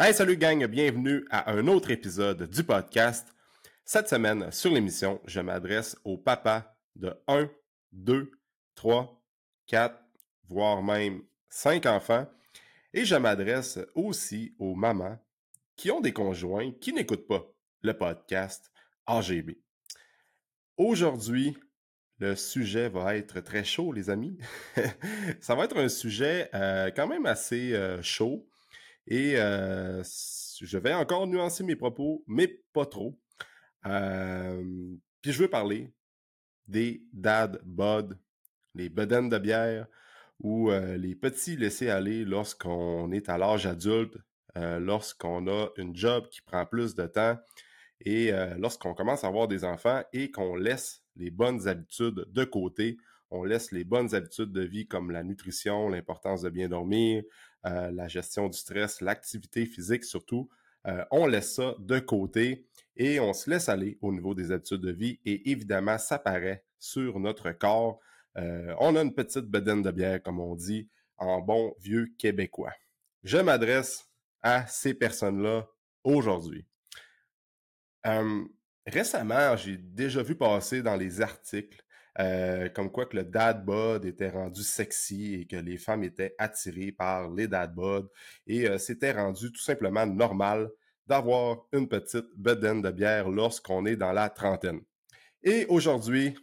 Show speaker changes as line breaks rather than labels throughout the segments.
Hey, salut gang, bienvenue à un autre épisode du podcast. Cette semaine, sur l'émission, je m'adresse aux papas de 1, 2, 3, 4, voire même 5 enfants. Et je m'adresse aussi aux mamans qui ont des conjoints qui n'écoutent pas le podcast AGB. Aujourd'hui, le sujet va être très chaud, les amis. Ça va être un sujet euh, quand même assez euh, chaud et je vais encore nuancer mes propos, mais pas trop. Puis je veux parler des dad bod, les bedaines de bière ou les petits laissés aller lorsqu'on est à l'âge adulte, lorsqu'on a une job qui prend plus de temps et lorsqu'on commence à avoir des enfants et qu'on laisse les bonnes habitudes de côté on laisse les bonnes habitudes de vie comme la nutrition, l'importance de bien dormir, euh, la gestion du stress, l'activité physique surtout. Euh, on laisse ça de côté et on se laisse aller au niveau des habitudes de vie et évidemment, ça paraît sur notre corps. Euh, on a une petite bedaine de bière, comme on dit, en bon vieux québécois. Je m'adresse à ces personnes-là aujourd'hui. récemment, j'ai déjà vu passer dans les articles euh, comme quoi que le dad bod était rendu sexy et que les femmes étaient attirées par les dad bod et euh, c'était rendu tout simplement normal d'avoir une petite bedaine de bière lorsqu'on est dans la trentaine. Et aujourd'hui,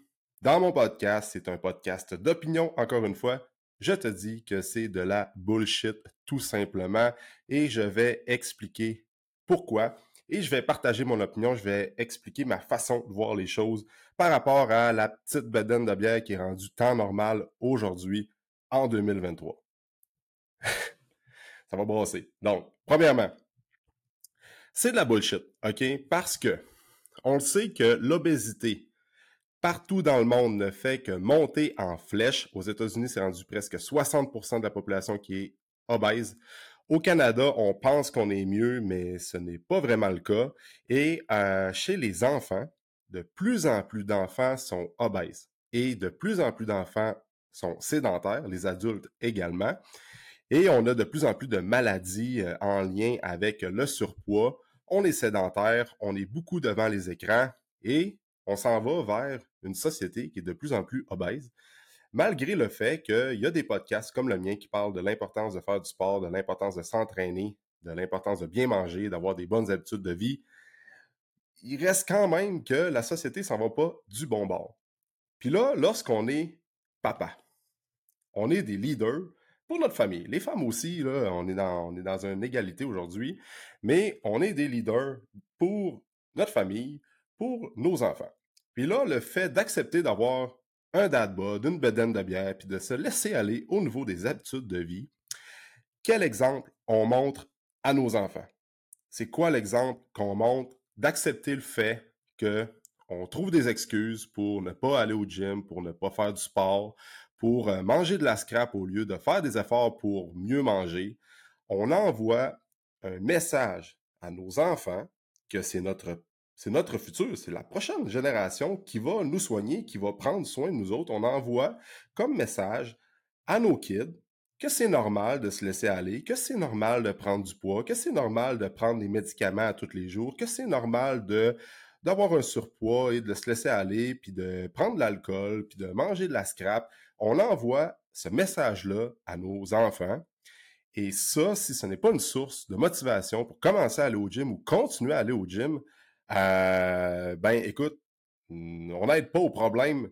dans mon podcast, c'est un podcast d'opinion, encore une fois, je te dis que c'est de la bullshit tout simplement et je vais expliquer pourquoi et je vais partager mon opinion, je vais expliquer ma façon de voir les choses par rapport à la petite bedaine de bière qui est rendue temps normal aujourd'hui en 2023. Ça va brasser. Donc, premièrement, c'est de la bullshit, OK? Parce que on le sait que l'obésité partout dans le monde ne fait que monter en flèche. Aux États-Unis, c'est rendu presque 60% de la population qui est obèse. Au Canada, on pense qu'on est mieux, mais ce n'est pas vraiment le cas. Et euh, chez les enfants, de plus en plus d'enfants sont obèses et de plus en plus d'enfants sont sédentaires, les adultes également. Et on a de plus en plus de maladies euh, en lien avec le surpoids. On est sédentaire, on est beaucoup devant les écrans et on s'en va vers une société qui est de plus en plus obèse malgré le fait qu'il y a des podcasts comme le mien qui parlent de l'importance de faire du sport, de l'importance de s'entraîner, de l'importance de bien manger, d'avoir des bonnes habitudes de vie, il reste quand même que la société s'en va pas du bon bord. Puis là, lorsqu'on est papa, on est des leaders pour notre famille. Les femmes aussi, on est dans, on est dans une égalité aujourd'hui, mais on est des leaders pour notre famille, pour nos enfants. Puis là, le fait d'accepter d'avoir un dad bod, une bedaine de bière, puis de se laisser aller au niveau des habitudes de vie, quel exemple on montre à nos enfants? C'est quoi l'exemple qu'on montre d'accepter le fait que on trouve des excuses pour ne pas aller au gym, pour ne pas faire du sport, pour euh, manger de la scrap au lieu de faire des efforts pour mieux manger? On envoie un message à nos enfants que c'est notre c'est notre futur, c'est la prochaine génération qui va nous soigner, qui va prendre soin de nous autres. On envoie comme message à nos kids que c'est normal de se laisser aller, que c'est normal de prendre du poids, que c'est normal de prendre des médicaments à tous les jours, que c'est normal de d'avoir un surpoids et de se laisser aller, puis de prendre de l'alcool, puis de manger de la scrap. On envoie ce message-là à nos enfants. Et ça, si ce n'est pas une source de motivation pour commencer à aller au gym ou continuer à aller au gym, euh, ben écoute, on n'aide pas au problème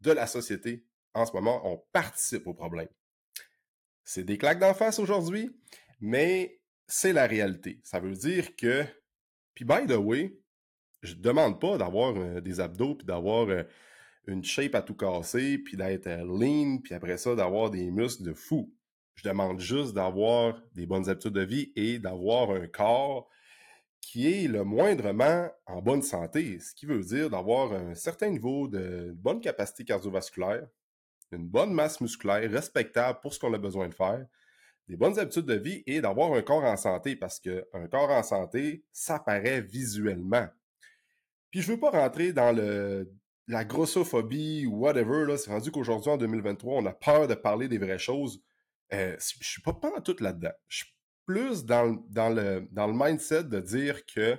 de la société en ce moment, on participe au problème. C'est des claques d'en face aujourd'hui, mais c'est la réalité. Ça veut dire que, puis by the way, je demande pas d'avoir euh, des abdos puis d'avoir euh, une shape à tout casser puis d'être lean puis après ça d'avoir des muscles de fou. Je demande juste d'avoir des bonnes habitudes de vie et d'avoir un corps qui est le moindrement en bonne santé, ce qui veut dire d'avoir un certain niveau de bonne capacité cardiovasculaire, une bonne masse musculaire respectable pour ce qu'on a besoin de faire, des bonnes habitudes de vie et d'avoir un corps en santé parce qu'un corps en santé, ça paraît visuellement. Puis je veux pas rentrer dans le la grossophobie ou whatever, là, c'est rendu qu'aujourd'hui, en 2023, on a peur de parler des vraies choses. Euh, je suis pas pas tout là-dedans plus dans, dans, le, dans le mindset de dire que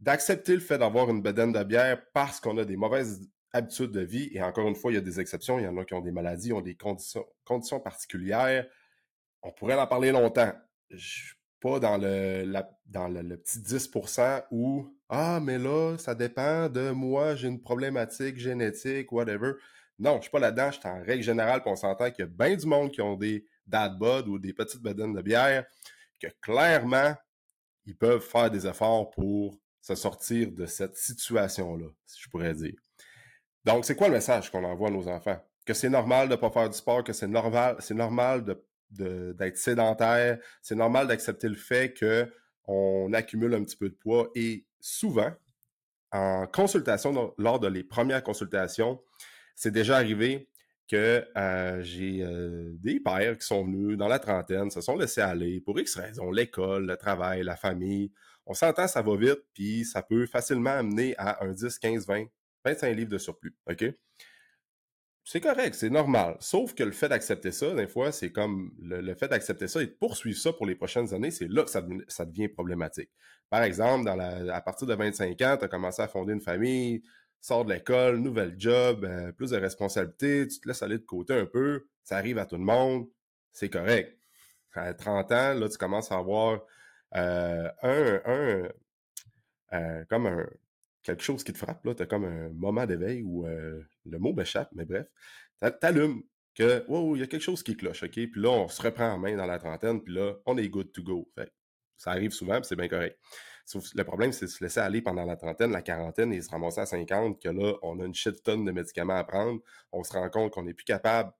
d'accepter le fait d'avoir une bedaine de bière parce qu'on a des mauvaises habitudes de vie, et encore une fois, il y a des exceptions, il y en a qui ont des maladies, ont des conditions, conditions particulières. On pourrait en parler longtemps. Je suis pas dans le, dans le, petit 10% où Ah, mais là, ça dépend de moi, j'ai une problématique génétique, whatever. Non, je suis pas là-dedans, je suis en règle générale, on s'entend qu'il y a bien du monde qui ont des dad bod ou des petites bedaines de bière, que clairement, ils peuvent faire des efforts pour se sortir de cette situation-là, si je pourrais dire. Donc, c'est quoi le message qu'on envoie à nos enfants? Que c'est normal de ne pas faire du sport, que c'est normal, c'est normal d'être sédentaire, c'est normal d'accepter le fait qu'on accumule un petit peu de poids et souvent, en consultation, lors de les premières consultations, c'est déjà arrivé que euh, j'ai euh, des pères qui sont venus dans la trentaine, se sont laissés aller pour X raisons, l'école, le travail, la famille. On s'entend, ça va vite, puis ça peut facilement amener à un 10, 15, 20, 25 livres de surplus. OK? C'est correct, c'est normal. Sauf que le fait d'accepter ça, des fois, c'est comme le, fait d'accepter ça et de poursuivre ça pour les prochaines années, c'est là que ça, devient problématique. Par exemple, à partir de 25 ans, tu as commencé à fonder une famille, sors de l'école, nouvel job, euh, plus de responsabilités, tu te laisses aller de côté un peu, ça arrive à tout le monde, c'est correct. À 30 ans, là, tu commences à avoir euh, un, un euh, comme un, quelque chose qui te frappe, là, tu as comme un moment d'éveil où le mot m'échappe, mais bref, t'allumes que, wow, il y a quelque chose qui cloche, OK? Puis là, on se reprend en main dans la trentaine, puis là, on est good to go. Fait, ça arrive souvent, c'est bien correct le problème, c'est de se laisser aller pendant la trentaine, la quarantaine et se ramasser à 50, que là, on a une shit tonne de médicaments à prendre. On se rend compte qu'on n'est plus capable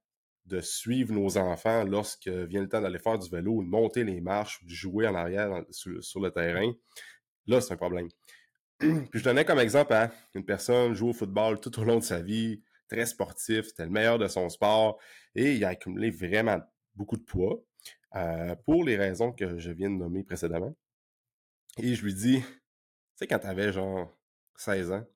de suivre nos enfants lorsque vient le temps d'aller faire du vélo, de monter les marches, de jouer en arrière sur, le terrain. Là, c'est un problème. Puis je donnais comme exemple à une personne joue au football tout au long de sa vie, très sportif, c'était le meilleur de son sport et il a accumulé vraiment beaucoup de poids euh, pour les raisons que je viens de nommer précédemment. Et je lui dis, tu sais, quand t'avais genre 16 ans,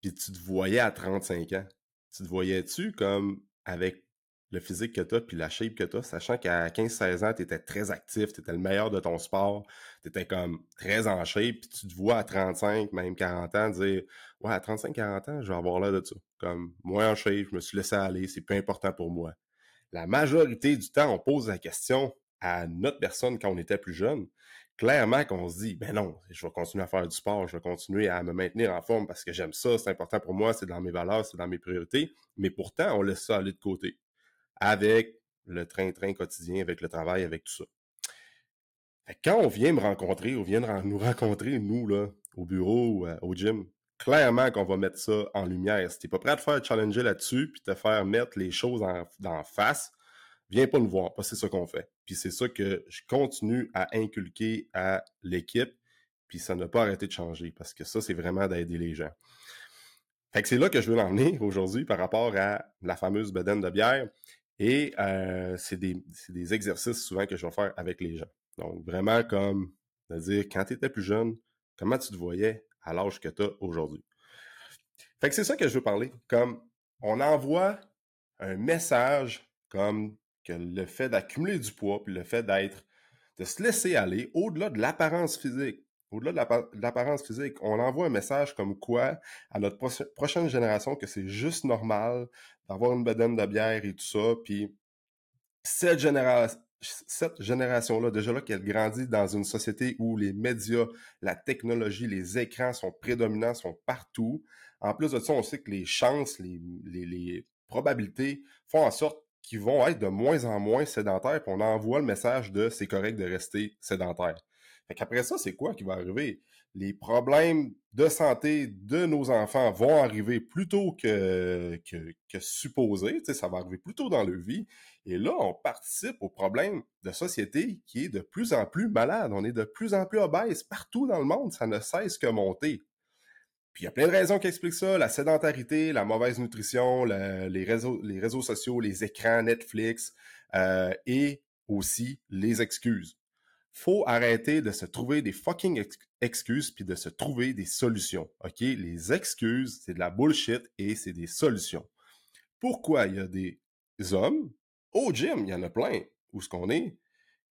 puis tu te voyais à 35 ans, tu te voyais-tu comme avec le physique que t'as puis la shape que t'as, sachant qu'à 15-16 ans, t'étais très actif, t'étais le meilleur de ton sport, t'étais comme très en shape, puis tu te vois à 35, même 40 ans, dire « Ouais, à 35-40 ans, je vais avoir l'air de ça. » Comme, moi en shape, je me suis laissé aller, c'est plus important pour moi. La majorité du temps, on pose la question à notre personne quand on était plus jeune, clairement qu'on se dit, ben non, je vais continuer à faire du sport, je vais continuer à me maintenir en forme parce que j'aime ça, c'est important pour moi, c'est dans mes valeurs, c'est dans mes priorités. Mais pourtant, on laisse ça aller de côté avec le train-train quotidien, avec le travail, avec tout ça. quand on vient me rencontrer, on vient nous rencontrer, nous, là, au bureau euh, au gym, clairement qu'on va mettre ça en lumière. Si t'es pas prêt à te faire challenger là-dessus, puis te faire mettre les choses en, face, viens pas nous voir, que c'est ça qu'on fait. Puis c'est ça que je continue à inculquer à l'équipe, puis ça n'a pas arrêté de changer, parce que ça, c'est vraiment d'aider les gens. Fait que c'est là que je veux l'emmener aujourd'hui par rapport à la fameuse bedaine de bière. Et euh, c'est des, des, exercices souvent que je vais faire avec les gens. Donc, vraiment comme de dire, quand tu étais plus jeune, comment tu te voyais à l'âge que tu as aujourd'hui? Fait que c'est ça que je veux parler. Comme on envoie un message comme que le fait d'accumuler du poids, puis le fait d'être, de se laisser aller au-delà de l'apparence physique, au-delà de l'apparence physique, on envoie un message comme quoi à notre prochaine génération que c'est juste normal d'avoir une bedaine de bière et tout ça, puis cette génération cette génération-là, déjà là qu'elle grandit dans une société où les médias, la technologie, les écrans sont prédominants, sont partout. En plus de ça, on sait que les chances, les, les probabilités font en sorte qui vont être de moins en moins sédentaires, puis on envoie le message de c'est correct de rester sédentaire. Fait qu'après ça, c'est quoi qui va arriver? Les problèmes de santé de nos enfants vont arriver plus tôt que, que, que ça va arriver plus tôt dans leur vie. Et là, on participe au problème de société qui est de plus en plus malade. On est de plus en plus obèse partout dans le monde. Ça ne cesse que monter. Puis il y a plein de raisons qui expliquent ça, la sédentarité, la mauvaise nutrition, les, réseaux, les réseaux sociaux, les écrans, Netflix euh, et aussi les excuses. Faut arrêter de se trouver des fucking excuses puis de se trouver des solutions. OK? Les excuses, c'est de la bullshit et c'est des solutions. Pourquoi il y a des hommes? Au gym, il y en a plein, où ce qu'on est,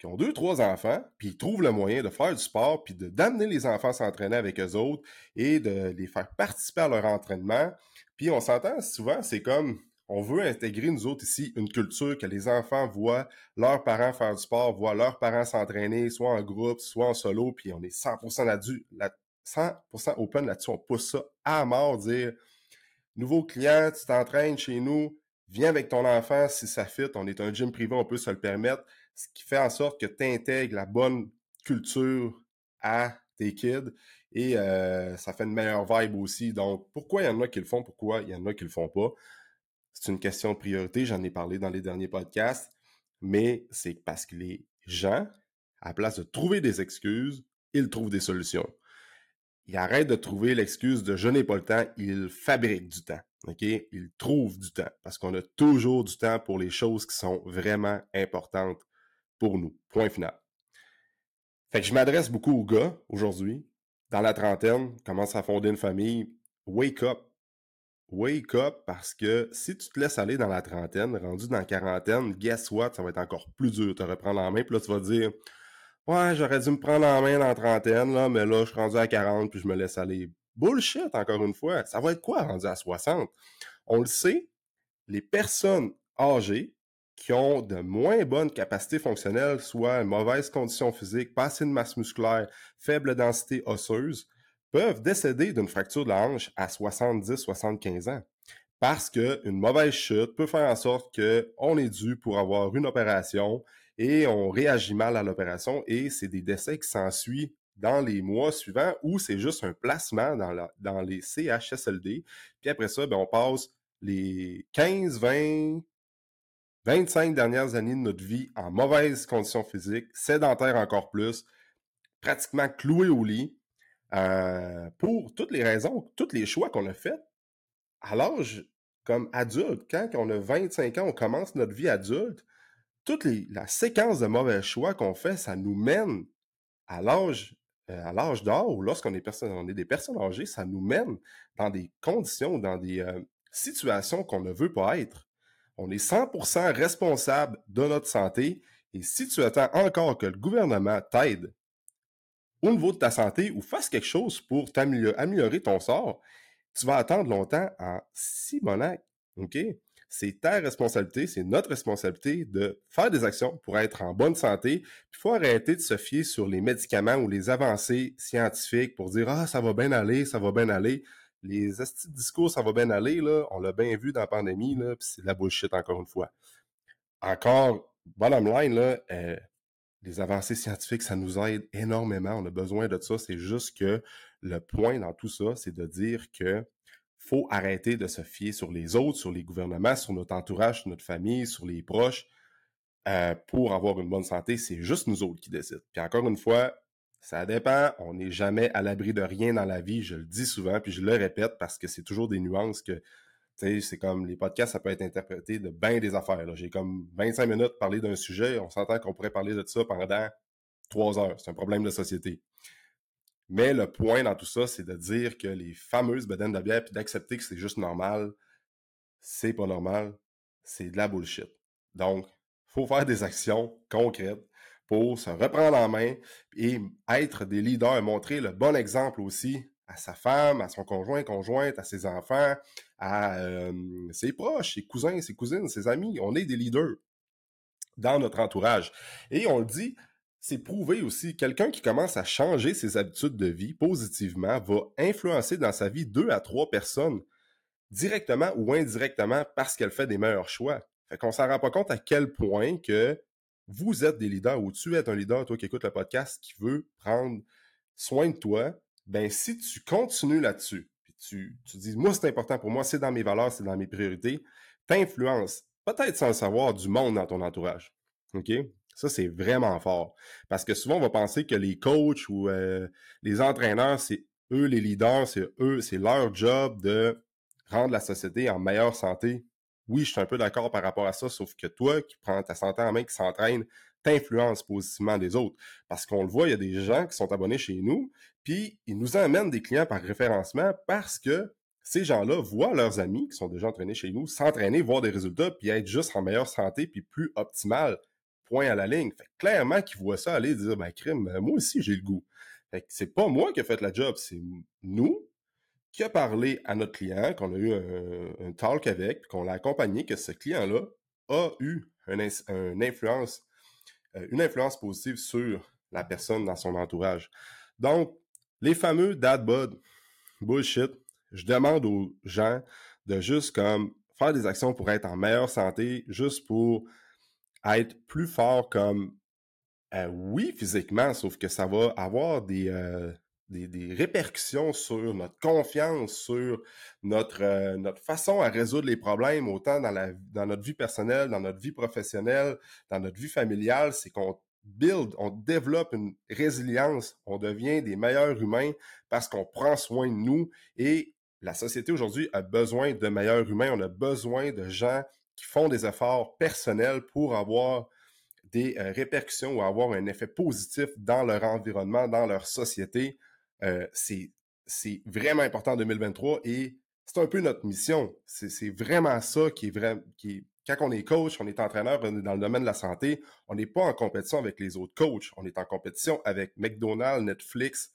qui ont deux, trois enfants, puis ils trouvent le moyen de faire du sport, puis d'amener les enfants s'entraîner avec eux autres et de les faire participer à leur entraînement. Puis on s'entend souvent, c'est comme on veut intégrer, nous autres ici, une culture que les enfants voient leurs parents faire du sport, voient leurs parents s'entraîner, soit en groupe, soit en solo, puis on est 100% là-dessus, 100% open là-dessus, on pousse ça à mort, dire nouveau client, tu t'entraînes chez nous, viens avec ton enfant si ça fit, on est un gym privé, on peut se le permettre ce qui fait en sorte que tu intègres la bonne culture à tes kids et euh, ça fait une meilleure vibe aussi. Donc, pourquoi il y en a qui le font, pourquoi il y en a qui le font pas? C'est une question de priorité, j'en ai parlé dans les derniers podcasts, mais c'est parce que les gens, à la place de trouver des excuses, ils trouvent des solutions. Ils arrêtent de trouver l'excuse de je n'ai pas le temps, ils fabriquent du temps. Ils trouvent du temps parce qu'on a toujours du temps pour les choses qui sont vraiment importantes pour nous. Point final. Fait que je m'adresse beaucoup aux gars aujourd'hui, dans la trentaine, commence à fonder une famille. Wake up. Wake up parce que si tu te laisses aller dans la trentaine, rendu dans la quarantaine, guess what? Ça va être encore plus dur de te reprendre en main. Puis là, tu vas dire Ouais, j'aurais dû me prendre en main dans la trentaine, là, mais là, je suis rendu à 40 puis je me laisse aller. Bullshit, encore une fois. Ça va être quoi rendu à 60? On le sait, les personnes âgées qui ont de moins bonnes capacités fonctionnelles, soit mauvaise condition physique, pas assez de masse musculaire, faible densité osseuse, peuvent décéder d'une fracture de la hanche à 70-75 ans. Parce qu'une mauvaise chute peut faire en sorte qu'on est dû pour avoir une opération et on réagit mal à l'opération et c'est des décès qui s'ensuivent dans les mois suivants ou c'est juste un placement dans, les CHSLD. Puis après ça, ben, on passe les 15, 20, 25 dernières années de notre vie en mauvaise condition physique, sédentaire encore plus, pratiquement cloué au lit, euh, pour toutes les raisons, tous les choix qu'on a faits à l'âge comme adulte. Quand on a 25 ans, on commence notre vie adulte, toute la séquence de mauvais choix qu'on fait, ça nous mène à l'âge euh, à l'âge d'or, ou lorsqu'on est, est des personnes âgées, ça nous mène dans des conditions, dans des euh, situations qu'on ne veut pas être. On est 100% responsable de notre santé et si tu attends encore que le gouvernement t'aide au niveau de ta santé ou fasse quelque chose pour t'améliorer ton sort, tu vas attendre longtemps en Simonac. OK? C'est ta responsabilité, c'est notre responsabilité de faire des actions pour être en bonne santé. Il faut arrêter de se fier sur les médicaments ou les avancées scientifiques pour dire Ah, ça va bien aller, ça va bien aller les discours, ça va bien aller, là, on l'a bien vu dans la pandémie, là, puis c'est de la bullshit encore une fois. Encore, bottom line, là, euh, les avancées scientifiques, ça nous aide énormément. On a besoin de ça. C'est juste que le point dans tout ça, c'est de dire que faut arrêter de se fier sur les autres, sur les gouvernements, sur notre entourage, sur notre famille, sur les proches. Euh, pour avoir une bonne santé, c'est juste nous autres qui décident. Puis encore une fois, ça dépend. On n'est jamais à l'abri de rien dans la vie. Je le dis souvent, puis je le répète parce que c'est toujours des nuances que, tu sais, c'est comme les podcasts, ça peut être interprété de bien des affaires. J'ai comme 25 minutes parler d'un sujet. On s'entend qu'on pourrait parler de ça pendant trois heures. C'est un problème de société. Mais le point dans tout ça, c'est de dire que les fameuses bedaines de bière, puis d'accepter que c'est juste normal, c'est pas normal, c'est de la bullshit. Donc, faut faire des actions concrètes se reprendre en main et être des leaders, montrer le bon exemple aussi à sa femme, à son conjoint, conjointe, à ses enfants, à euh, ses proches, ses cousins, ses cousines, ses amis. On est des leaders dans notre entourage. Et on le dit, c'est prouvé aussi, quelqu'un qui commence à changer ses habitudes de vie positivement va influencer dans sa vie deux à trois personnes directement ou indirectement parce qu'elle fait des meilleurs choix. Fait qu'on s'en rend pas compte à quel point que vous êtes des leaders ou tu es un leader, toi qui écoutes le podcast, qui veut prendre soin de toi, ben si tu continues là-dessus, puis tu, dis, moi c'est important pour moi, c'est dans mes valeurs, c'est dans mes priorités, t'influences, peut-être sans le savoir, du monde dans ton entourage. OK? Ça, c'est vraiment fort. Parce que souvent, on va penser que les coachs ou euh, les entraîneurs, c'est eux les leaders, c'est eux, c'est leur job de rendre la société en meilleure santé oui, je suis un peu d'accord par rapport à ça, sauf que toi, qui prends ta santé en main, qui s'entraîne, t'influences positivement des autres. Parce qu'on le voit, il y a des gens qui sont abonnés chez nous, puis ils nous emmènent des clients par référencement parce que ces gens-là voient leurs amis qui sont déjà entraînés chez nous s'entraîner, voir des résultats, puis être juste en meilleure santé, puis plus optimal. point à la ligne. Fait clairement qu'ils voient ça aller dire, ben, crime, moi aussi, j'ai le goût. Fait que c'est pas moi qui ai fait la job, c'est nous qui a parlé à notre client, qu'on a eu un, talk avec, qu'on l'a accompagné, que ce client-là a eu une influence, euh, une influence positive sur la personne dans son entourage. Donc, les fameux dad bod bullshit, je demande aux gens de juste comme faire des actions pour être en meilleure santé, juste pour être plus fort comme euh, oui, physiquement, sauf que ça va avoir des, euh, des, répercussions sur notre confiance, sur notre, euh, notre façon à résoudre les problèmes, autant dans, la, dans notre vie personnelle, dans notre vie professionnelle, dans notre vie familiale. C'est qu'on build, on développe une résilience, on devient des meilleurs humains parce qu'on prend soin de nous et la société aujourd'hui a besoin de meilleurs humains, on a besoin de gens qui font des efforts personnels pour avoir des euh, répercussions ou avoir un effet positif dans leur environnement, dans leur société. Euh, c'est vraiment important en 2023 et c'est un peu notre mission. C'est vraiment ça qui est vrai, qui quand on est coach, on est entraîneur dans le domaine de la santé, on n'est pas en compétition avec les autres coachs, on est en compétition avec McDonald's, Netflix,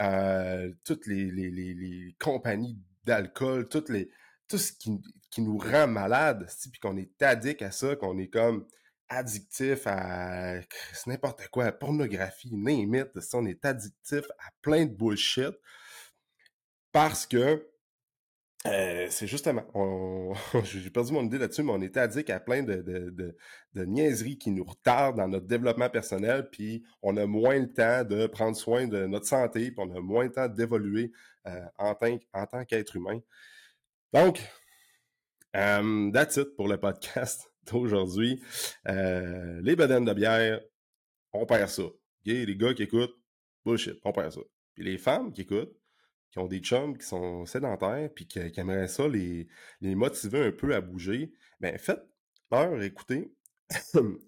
euh, toutes les, les, compagnies d'alcool, toutes les, tout ce qui, qui nous rend malade, puis qu'on est addict à ça, qu'on est comme addictif à n'importe quoi, à pornographie, name on est addictif à plein de bullshit parce que euh, c'est justement, j'ai perdu mon idée là-dessus, mais on est addict à plein de, de, de, niaiseries qui nous retardent dans notre développement personnel, puis on a moins le temps de prendre soin de notre santé, puis on a moins le temps d'évoluer euh, en, tant, qu'être humain. Donc, um, that's it pour le podcast d'aujourd'hui. Euh, les bedaines de bière, on perd ça. Les gars qui écoutent, bullshit, on perd ça. Puis les femmes qui écoutent, qui ont des chums qui sont sédentaires, puis qui, aimeraient ça les, les motiver un peu à bouger, ben faites-leur écouter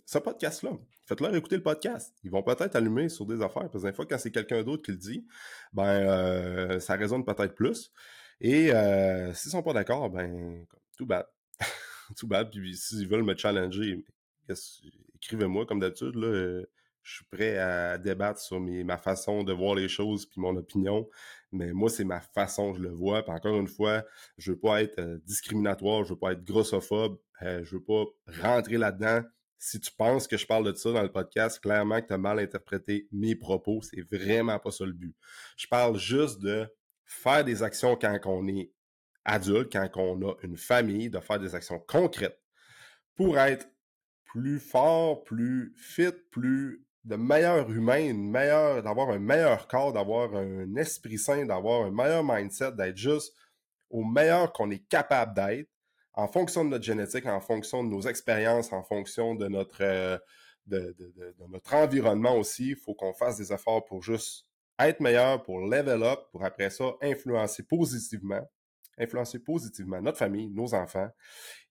ce podcast-là. Faites-leur écouter le podcast. Ils vont peut-être allumer sur des affaires, parce que des fois, quand c'est quelqu'un d'autre qui le dit, ben euh, ça résonne peut-être plus. Et euh, s'ils sont pas d'accord, ben tout bad. tout bad. Puis s'ils veulent me challenger, écrivez-moi comme d'habitude. Là, euh, je suis prêt à débattre sur mes, ma façon de voir les choses puis mon opinion. Mais moi, c'est ma façon, je le vois. Puis encore une fois, je veux pas être euh, discriminatoire, je veux pas être grossophobe, euh, je veux pas rentrer là-dedans. Si tu penses que je parle de ça dans le podcast, clairement que tu as mal interprété mes propos. C'est vraiment pas ça le but. Je parle juste de faire des actions quand on est adulte, quand on a une famille, de faire des actions concrètes pour être plus fort, plus fit, plus de meilleur humain, d'avoir un meilleur corps, d'avoir un esprit sain, d'avoir un meilleur mindset, d'être juste au meilleur qu'on est capable d'être en fonction de notre génétique, en fonction de nos expériences, en fonction de notre, euh, de, notre environnement aussi. Il faut qu'on fasse des efforts pour juste être meilleur, pour level up, pour après ça influencer positivement, influencer positivement notre famille, nos enfants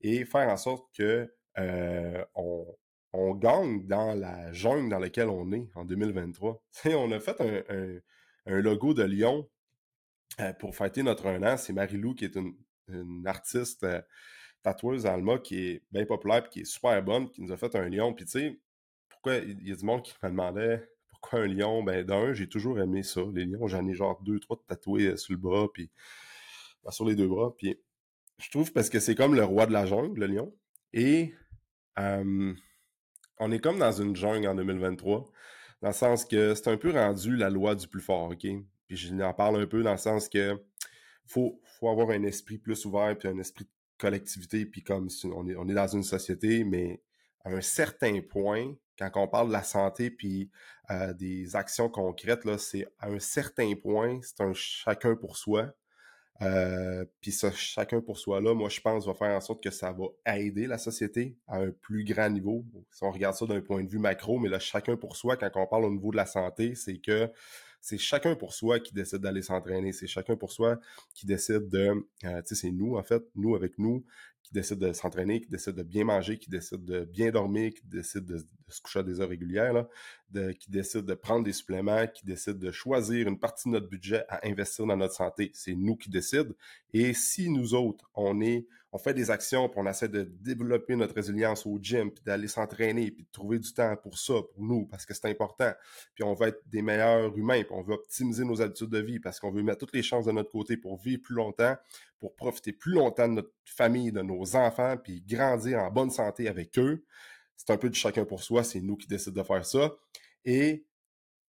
et faire en sorte que euh, on, on gagne dans la jungle dans laquelle on est en 2023. on a fait un, logo de Lyon euh, pour fêter notre un an. C'est Marie-Lou qui est une, artiste euh, tatoueuse Alma qui est bien populaire et qui est super bonne, qui nous a fait un lion. Puis tu sais, pourquoi il y a du monde qui me demandait pourquoi un lion? Ben d'un, j'ai toujours aimé ça. Les lions, j'en ai genre deux, trois tatoués euh, sur le bras, puis sur les deux bras. Puis je trouve parce que c'est comme le roi de la jungle, le lion. Et on est comme dans une jungle en 2023, dans le sens que c'est un peu rendu la loi du plus fort, OK? Puis je en parle un peu dans le sens que faut, faut avoir un esprit plus ouvert, puis un esprit de collectivité, puis comme on est, on est dans une société, mais à un certain point, quand on parle de la santé puis euh, des actions concrètes, là, c'est à un certain point, c'est un chacun pour soi. Euh, puis ça, chacun pour soi là, moi je pense va faire en sorte que ça va aider la société à un plus grand niveau. Si on regarde ça d'un point de vue macro, mais là, chacun pour soi, quand on parle au niveau de la santé, c'est que c'est chacun pour soi qui décide d'aller s'entraîner. C'est chacun pour soi qui décide de, euh, tu sais, c'est nous en fait, nous avec nous, qui décide de s'entraîner, qui décide de bien manger, qui décide de bien dormir, qui décide de, se coucher à des heures régulières. Là. qui décide de prendre des suppléments, qui décide de choisir une partie de notre budget à investir dans notre santé. C'est nous qui décident. Et si nous autres, on est, on fait des actions, puis on essaie de développer notre résilience au gym, puis d'aller s'entraîner, puis de trouver du temps pour ça, pour nous, parce que c'est important. Puis on veut être des meilleurs humains, puis on veut optimiser nos habitudes de vie, parce qu'on veut mettre toutes les chances de notre côté pour vivre plus longtemps, pour profiter plus longtemps de notre famille, de nos enfants, puis grandir en bonne santé avec eux c'est un peu de chacun pour soi, c'est nous qui décidons de faire ça. Et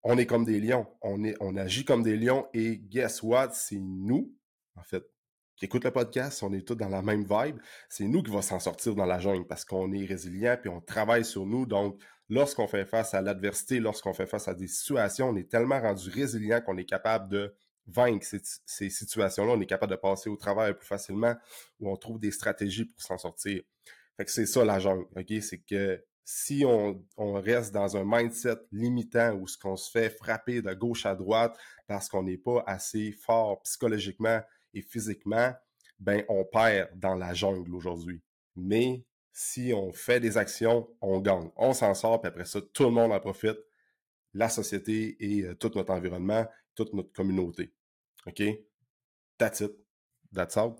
on est comme des lions, on, est, on agit comme des lions et guess what? C'est nous, en fait, qui écoutent le podcast, on est tous dans la même vibe, c'est nous qui va s'en sortir dans la jungle parce qu'on est résilient puis on travaille sur nous. Donc, lorsqu'on fait face à l'adversité, lorsqu'on fait face à des situations, on est tellement rendu résilient qu'on est capable de vaincre ces, situations-là, on est capable de passer au travail plus facilement ou on trouve des stratégies pour s'en sortir. C'est ça la jungle, OK? C'est que si on, reste dans un mindset limitant où ce qu'on se fait frapper de gauche à droite parce qu'on n'est pas assez fort psychologiquement et physiquement, ben on perd dans la jungle aujourd'hui. Mais si on fait des actions, on gagne. On s'en sort, puis après ça, tout le monde en profite. La société et euh, tout notre environnement, toute notre communauté. OK? That's it. That's all.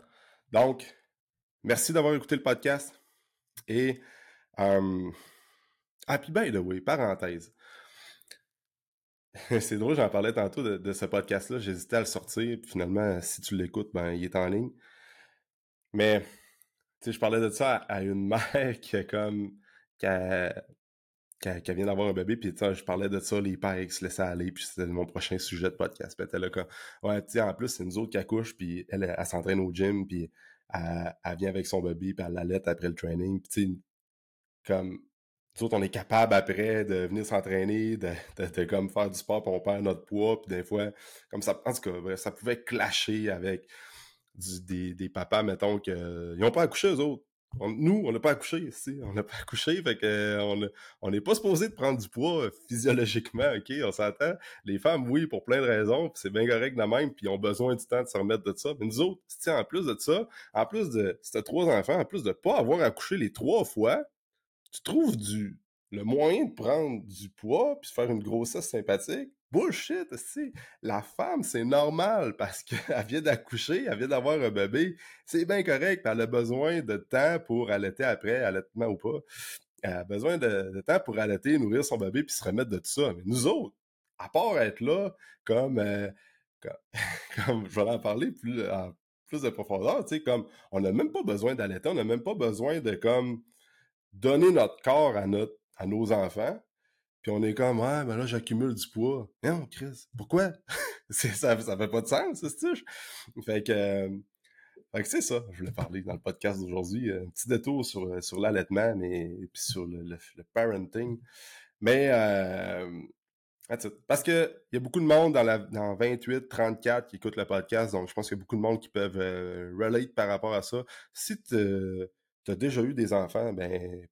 Donc, merci d'avoir écouté le podcast. Et um, ah, puis by the way, parenthèse. c'est drôle, j'en parlais tantôt de, ce podcast-là. J'hésitais à le sortir, puis finalement, si tu l'écoutes, ben, il est en ligne. Mais, tu sais, je parlais de ça à, une mère qui a comme. qui, qui, vient d'avoir un bébé, puis je parlais de ça, les pères qui se laissaient aller, puis c'était mon prochain sujet de podcast. Puis ouais, tu sais, en plus, c'est nous autres qui accouchent, puis elle, elle, s'entraîne au gym, puis elle, elle, vient avec son bébé, puis elle l'allait après le training. Puis tu sais, comme, nous autres, on est capable après de venir s'entraîner, de, de, comme faire du sport, puis on perd notre poids, puis des fois, comme ça, en tout cas, ça pouvait clasher avec des, des, papas, mettons, qu'ils n'ont pas accouché, eux autres. Nous, on n'a pas accouché ici. On n'a pas accouché, fait que on n'est pas supposé de prendre du poids euh, physiologiquement, OK? On s'entend. Les femmes, oui, pour plein de raisons, c'est bien correct de même, puis ils ont besoin du temps de se remettre de ça. Mais nous autres, en plus de ça, en plus de c'était trois enfants, en plus de pas avoir accouché les trois fois, tu trouves du le moyen de prendre du poids puis faire une grossesse sympathique, bullshit, si la femme, c'est normal parce qu'elle vient d'accoucher, elle vient d'avoir un bébé, c'est bien correct, elle a besoin de temps pour allaiter après, allaitement ou pas. Elle a besoin de, temps pour allaiter, nourrir son bébé puis se remettre de tout ça. Mais nous autres, à part être là comme, euh, comme, je vais en parler plus en plus de profondeur, tu sais, comme on n'a même pas besoin d'allaiter, on n'a même pas besoin de comme donner notre corps à notre à nos enfants, puis on est comme ouais, ben là j'accumule du poids. Non, Chris, pourquoi? Ça ça fait pas de sens, c'est Fait que euh, fait que c'est ça, je voulais parler dans le podcast d'aujourd'hui, un petit détour sur sur l'allaitement mais puis sur le, le, parenting. Mais euh, parce que il y a beaucoup de monde dans la dans 28, 34 qui écoutent le podcast, donc je pense qu'il y a beaucoup de monde qui peuvent euh, relate par rapport à ça. Si tu as déjà eu des enfants, ben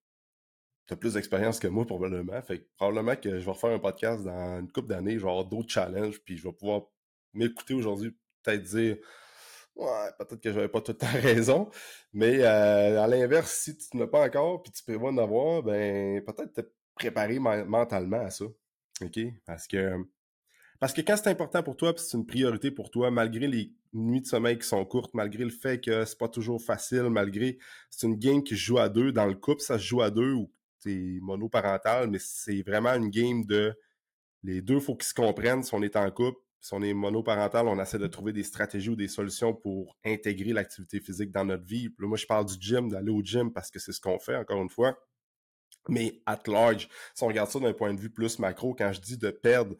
t'as plus d'expérience que moi probablement. Fait que probablement que je vais refaire un podcast dans une couple d'années, je vais avoir d'autres challenges, puis je vais pouvoir m'écouter aujourd'hui, peut-être dire Ouais, peut-être que j'avais pas tout le temps raison. Mais euh, à l'inverse, si tu n'as pas encore puis tu prévois en avoir, ben peut-être te préparer mentalement à ça. OK? Parce que parce que quand c'est important pour toi, puis c'est une priorité pour toi, malgré les nuits de sommeil qui sont courtes, malgré le fait que c'est pas toujours facile, malgré c'est une game qui se joue à deux, dans le couple, ça se joue à deux ou c'est monoparental, mais c'est vraiment une game de les deux, faut qu'ils se comprennent si on est en couple. Si on est monoparental, on essaie de trouver des stratégies ou des solutions pour intégrer l'activité physique dans notre vie. moi, je parle du gym, d'aller au gym parce que c'est ce qu'on fait, encore une fois. Mais at large, si on regarde ça d'un point de vue plus macro, quand je dis de perdre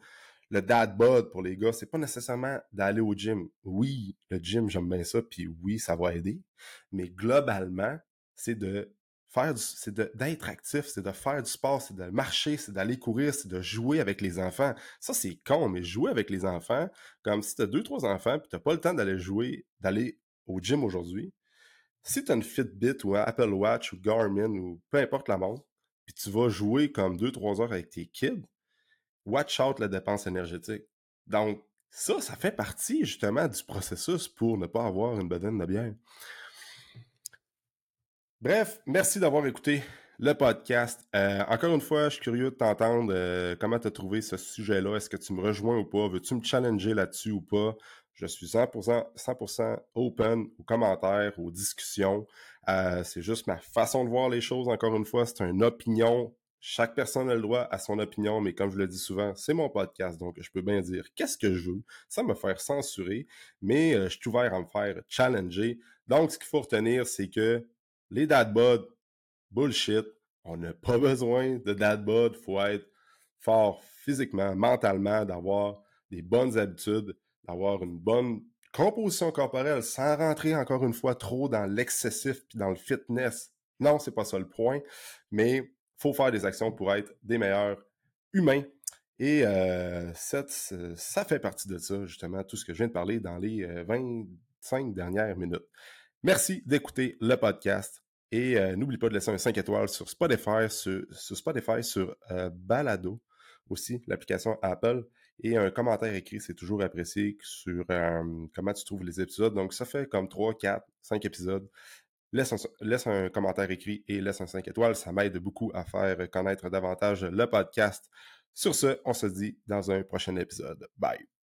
le dad bod pour les gars, c'est pas nécessairement d'aller au gym. Oui, le gym, j'aime bien ça, puis oui, ça va aider. Mais globalement, c'est de c'est d'être actif, c'est de faire du sport, c'est de marcher, c'est d'aller courir, c'est de jouer avec les enfants. Ça, c'est con, mais jouer avec les enfants, comme si tu as deux, trois enfants, puis tu pas le temps d'aller jouer, d'aller au gym aujourd'hui. Si tu as une Fitbit ou un Apple Watch ou Garmin ou peu importe la montre, puis tu vas jouer comme deux, trois heures avec tes kids, watch out la dépense énergétique. Donc, ça, ça fait partie justement du processus pour ne pas avoir une bedaine de bière. Bref, merci d'avoir écouté le podcast. Euh, encore une fois, je suis curieux de t'entendre euh, comment tu as trouvé ce sujet-là? Est-ce que tu me rejoins ou pas? Veux-tu me challenger là-dessus ou pas? Je suis 100%, 100% open aux commentaires, aux discussions. Euh, c'est juste ma façon de voir les choses. Encore une fois, c'est une opinion. Chaque personne a le droit à son opinion, mais comme je le dis souvent, c'est mon podcast, donc je peux bien dire qu'est-ce que je veux, sans me faire censurer, mais je suis ouvert à me faire challenger. Donc, ce qu'il faut retenir, c'est que les dadbods, bullshit. On n'a pas besoin de dad bod. Il faut être fort physiquement, mentalement, d'avoir des bonnes habitudes, d'avoir une bonne composition corporelle sans rentrer encore une fois trop dans l'excessif puis dans le fitness. Non, c'est pas ça le point, mais faut faire des actions pour être des meilleurs humains. Et euh, ça, ça fait partie de ça, justement, tout ce que je viens de parler dans les 25 euh, dernières minutes. Merci d'écouter le podcast. Et euh, n'oublie pas de laisser un 5 étoiles sur Spotify, sur, Spotify, sur euh, Balado aussi, l'application Apple. Et un commentaire écrit, c'est toujours apprécié sur euh, comment tu trouves les épisodes. Donc, ça fait comme 3, 4, 5 épisodes. Laisse laisse un commentaire écrit et laisse un 5 étoiles. Ça m'aide beaucoup à faire connaître davantage le podcast. Sur ce, on se dit dans un prochain épisode. Bye.